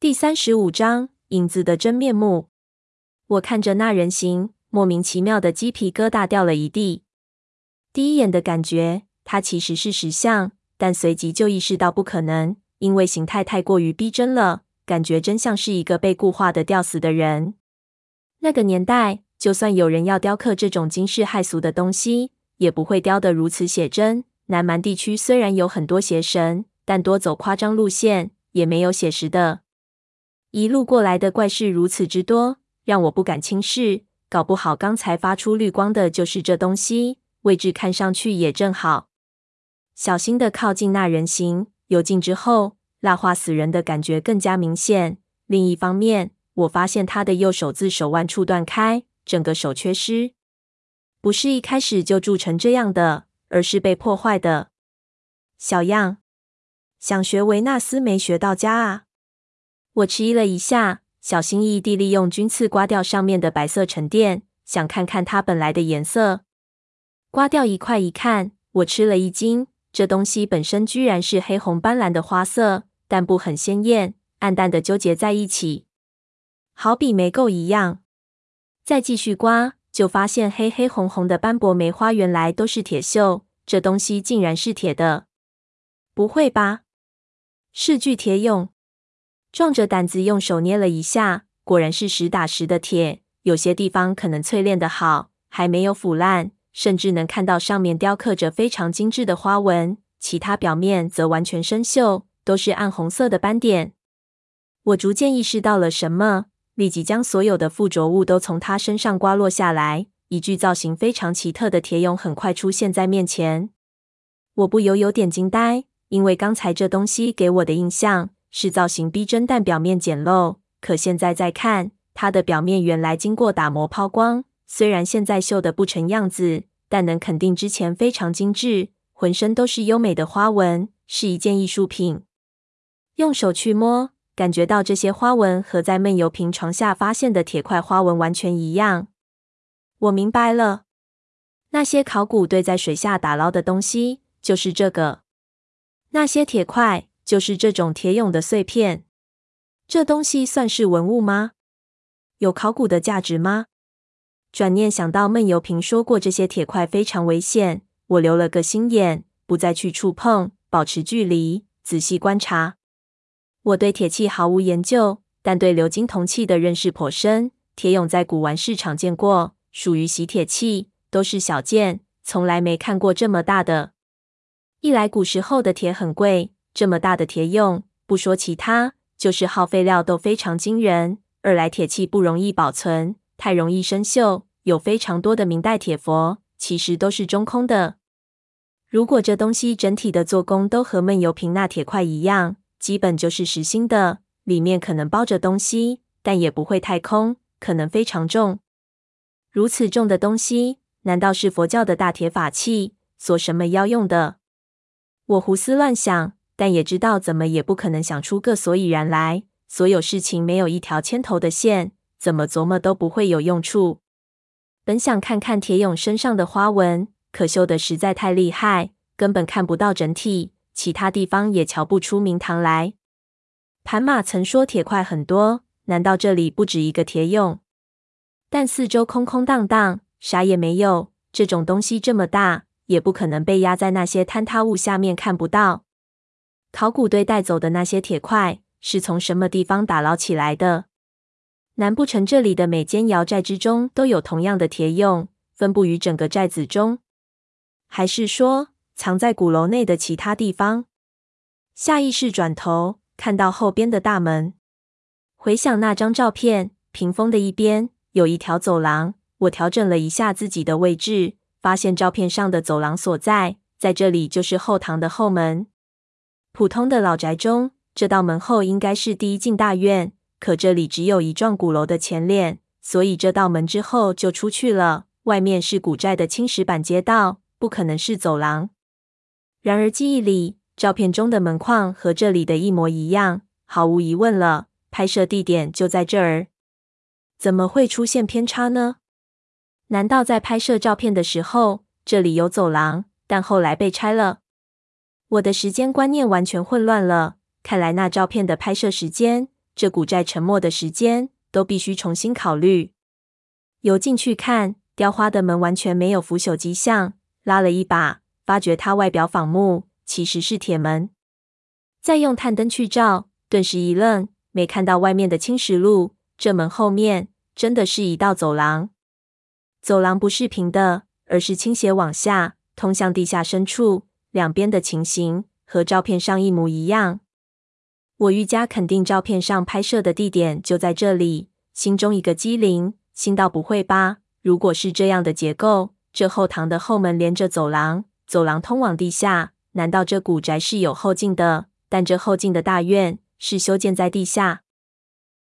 第三十五章影子的真面目。我看着那人形，莫名其妙的鸡皮疙瘩掉了一地。第一眼的感觉，他其实是石像，但随即就意识到不可能，因为形态太过于逼真了，感觉真像是一个被固化的吊死的人。那个年代，就算有人要雕刻这种惊世骇俗的东西，也不会雕得如此写真。南蛮地区虽然有很多邪神，但多走夸张路线，也没有写实的。一路过来的怪事如此之多，让我不敢轻视。搞不好刚才发出绿光的就是这东西，位置看上去也正好。小心的靠近那人形，有近之后，蜡化死人的感觉更加明显。另一方面，我发现他的右手自手腕处断开，整个手缺失，不是一开始就铸成这样的，而是被破坏的。小样，想学维纳斯没学到家啊！我迟疑了一下，小心翼翼地利用军刺刮掉上面的白色沉淀，想看看它本来的颜色。刮掉一块一看，我吃了一惊，这东西本身居然是黑红斑斓的花色，但不很鲜艳，暗淡的纠结在一起，好比没垢一样。再继续刮，就发现黑黑红红的斑驳梅花原来都是铁锈，这东西竟然是铁的！不会吧？是具铁俑？壮着胆子用手捏了一下，果然是实打实的铁。有些地方可能淬炼得好，还没有腐烂，甚至能看到上面雕刻着非常精致的花纹。其他表面则完全生锈，都是暗红色的斑点。我逐渐意识到了什么，立即将所有的附着物都从他身上刮落下来。一具造型非常奇特的铁俑很快出现在面前，我不由有点惊呆，因为刚才这东西给我的印象。是造型逼真，但表面简陋。可现在再看，它的表面原来经过打磨抛光，虽然现在锈得不成样子，但能肯定之前非常精致，浑身都是优美的花纹，是一件艺术品。用手去摸，感觉到这些花纹和在闷油瓶床下发现的铁块花纹完全一样。我明白了，那些考古队在水下打捞的东西就是这个，那些铁块。就是这种铁俑的碎片，这东西算是文物吗？有考古的价值吗？转念想到闷油瓶说过这些铁块非常危险，我留了个心眼，不再去触碰，保持距离，仔细观察。我对铁器毫无研究，但对鎏金铜器的认识颇深。铁俑在古玩市场见过，属于洗铁器，都是小件，从来没看过这么大的。一来古时候的铁很贵。这么大的铁俑，不说其他，就是耗费料都非常惊人。二来铁器不容易保存，太容易生锈。有非常多的明代铁佛，其实都是中空的。如果这东西整体的做工都和闷油瓶那铁块一样，基本就是实心的，里面可能包着东西，但也不会太空，可能非常重。如此重的东西，难道是佛教的大铁法器，所什么要用的？我胡思乱想。但也知道怎么也不可能想出个所以然来。所有事情没有一条牵头的线，怎么琢磨都不会有用处。本想看看铁俑身上的花纹，可绣的实在太厉害，根本看不到整体，其他地方也瞧不出名堂来。盘马曾说铁块很多，难道这里不止一个铁俑？但四周空空荡荡，啥也没有。这种东西这么大，也不可能被压在那些坍塌物下面看不到。考古队带走的那些铁块是从什么地方打捞起来的？难不成这里的每间窑寨之中都有同样的铁俑，分布于整个寨子中？还是说藏在鼓楼内的其他地方？下意识转头看到后边的大门，回想那张照片，屏风的一边有一条走廊。我调整了一下自己的位置，发现照片上的走廊所在，在这里就是后堂的后门。普通的老宅中，这道门后应该是第一进大院，可这里只有一幢古楼的前脸，所以这道门之后就出去了。外面是古寨的青石板街道，不可能是走廊。然而记忆里，照片中的门框和这里的一模一样，毫无疑问了，拍摄地点就在这儿。怎么会出现偏差呢？难道在拍摄照片的时候，这里有走廊，但后来被拆了？我的时间观念完全混乱了。看来那照片的拍摄时间这古寨沉没的时间都必须重新考虑。游进去看，雕花的门完全没有腐朽迹象。拉了一把，发觉它外表仿木，其实是铁门。再用探灯去照，顿时一愣，没看到外面的青石路。这门后面真的是一道走廊。走廊不是平的，而是倾斜往下，通向地下深处。两边的情形和照片上一模一样。我愈加肯定照片上拍摄的地点就在这里，心中一个机灵，心道不会吧？如果是这样的结构，这后堂的后门连着走廊，走廊通往地下，难道这古宅是有后进的？但这后进的大院是修建在地下？